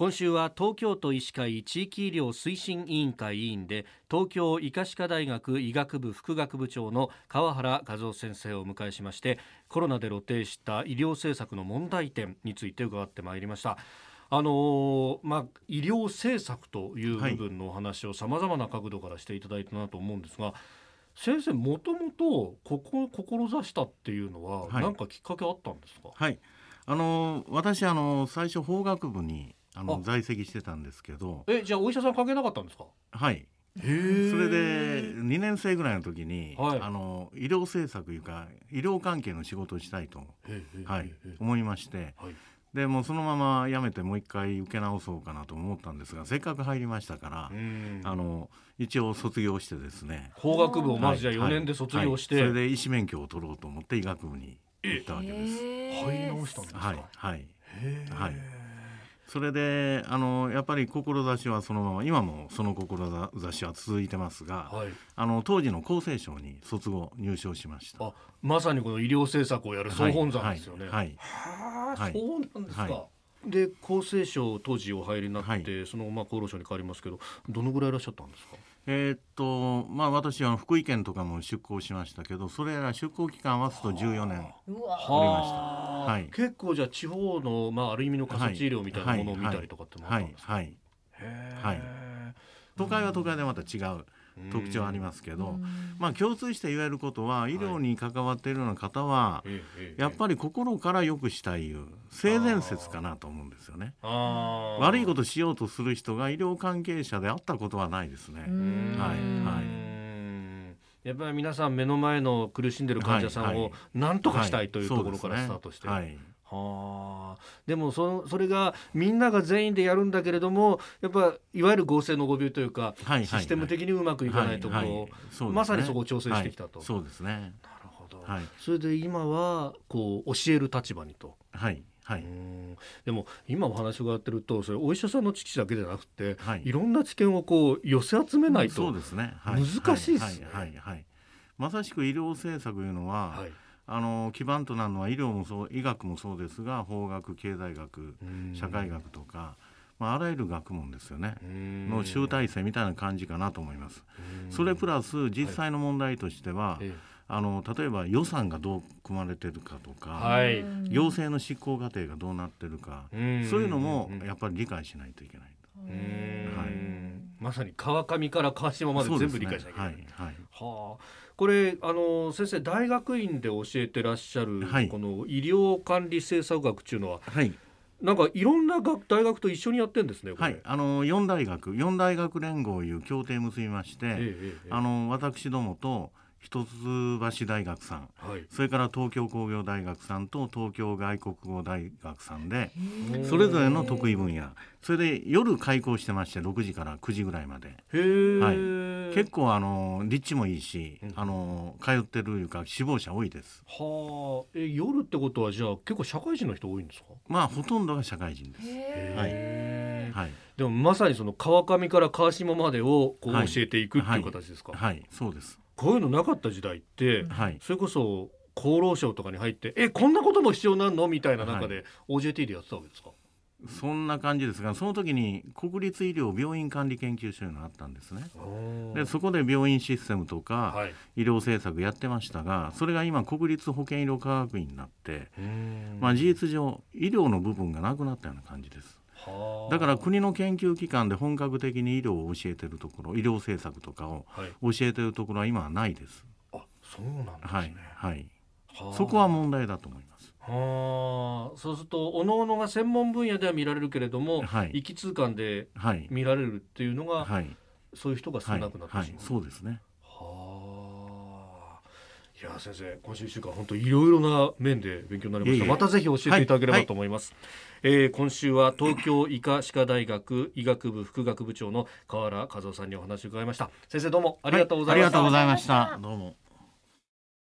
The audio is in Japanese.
今週は東京都医師会地域医療推進委員会委員で東京医科歯科大学医学部副学部長の川原和夫先生をお迎えしましてコロナで露呈した医療政策の問題点について伺ってまいりました。あのー、まあ、医療政策という部分のお話をさまざまな角度からしていただいたなと思うんですが、先生もともとここ志したっていうのは何かきっかけあったんですか、はい、あの私あの最初法学部にあの在籍してたんですけど。えじゃあお医者さん関係なかったんですか？はい。それで2年生ぐらいの時に、はい、あの医療政策いうか医療関係の仕事をしたいと、はい、思いまして、はい、でもうそのまま辞めてもう一回受け直そうかなと思ったんですがせっかく入りましたからあの一応卒業してですね。法学部をまずじゃあ4年で卒業して、はい。はい、それで医師免許を取ろうと思って医学部に行ったわけです。入り直したんですか？はい。はい。はいそれであのやっぱり志はそのまま今もその志は続いてますが、はい、あの当時の厚生省に卒後入省しました。まさにこの医療政策をやる総本山ですよね。はい、はい、そうなんですか、で厚生省当時お入りになって、そのまあ厚労省に変わりますけどどのぐらいいらっしゃったんですか？えー、っとまあ私は福井県とかも出向しましたけどそれら出向期間はすと14年おりました、はい、結構じゃあ地方の、まあ、ある意味の仮設医療みたいなものを見たりとかってもあったんですか、はいはいはい、都会は都会でまた違う特徴ありますけど、まあ、共通して言えることは医療に関わっているような方は、やっぱり心から良くしたいいう性善説かなと思うんですよね。悪いことしようとする人が医療関係者であったことはないですね。はい、はいやっぱり皆さん目の前の苦しんでる患者さんを何とかしたいというところからスタートして、はい。はい。はあ、でもそそれがみんなが全員でやるんだけれどもやっぱいわゆる合成の誤病というか、はいはいはい、システム的にうまくいかないところ、はいはい。ね、まさにそこを調整してきたと、そうですね。なるほど、はい、それで今はこう教える立場にと。はいはい、でも今お話伺ってるとそれお医者さんの知識だけじゃなくて、はい、いろんな知見をこう寄せ集めないと、そうですね、難しいですね。まさしく医療政策というのは、はい。あの基盤となるのは医療もそう医学もそうですが法学経済学社会学とか、まあ、あらゆる学問ですよね。の集大成みたいな感じかなと思います。それプラス実際の問題としては、はい、あの例えば予算がどう組まれてるかとか、はい、行政の執行過程がどうなってるかそういうのもやっぱり理解しないといけないと。はい、まさに川上から川島まで全部理解しなきゃいけない。ね、はい、はい、はあ。これあの先生大学院で教えてらっしゃる、はい、この医療管理政策学っていうのは、はい、なんかいろんな学大学と一緒にやってんですね。はい、あの四大学四大学連合いう協定結びまして、えええ、あの私どもと一橋大学さん、はい、それから東京工業大学さんと東京外国語大学さんでそれぞれの得意分野。それで夜開講してまして6時から9時ぐらいまで、はい、結構あの立地もいいし、うん、あの通ってるいうか志望者多いです。はあ。え夜ってことはじゃあ結構社会人の人多いんですか？まあほとんどが社会人です。はい、はい、でもまさにその川上から川下までをこう教えていくっていう形ですか、はい、はい、そうですこういうのなかった時代って、はい、それこそ厚労省とかに入ってえこんなことも必要なんの？みたいな中で OJT でやってたわけですか、そんな感じですがその時に国立医療病院管理研究所があったんですね。でそこで病院システムとか、はい、医療政策やってましたがそれが今国立保健医療科学院になって、まあ、事実上医療の部分がなくなったような感じですだから国の研究機関で本格的に医療を教えてるところ医療政策とかを教えてるところは今はないです。あそうなんですね、はいはい、そこは問題だと思います。はあ、そうするとおのおのが専門分野では見られるけれども、はい、通貫で見られるっていうのが、はい、そういう人が少なくなってしまう、はい、そうですね。いや先生今週一週間本当いろいろな面で勉強になりました。またぜひ教えていただければと思います、はい。はい、えー、今週は東京医科歯科大学医学部副学部長の河原和夫さんにお話を伺いました。先生どうもありがとうございました、はい、ありがとうございました。どうも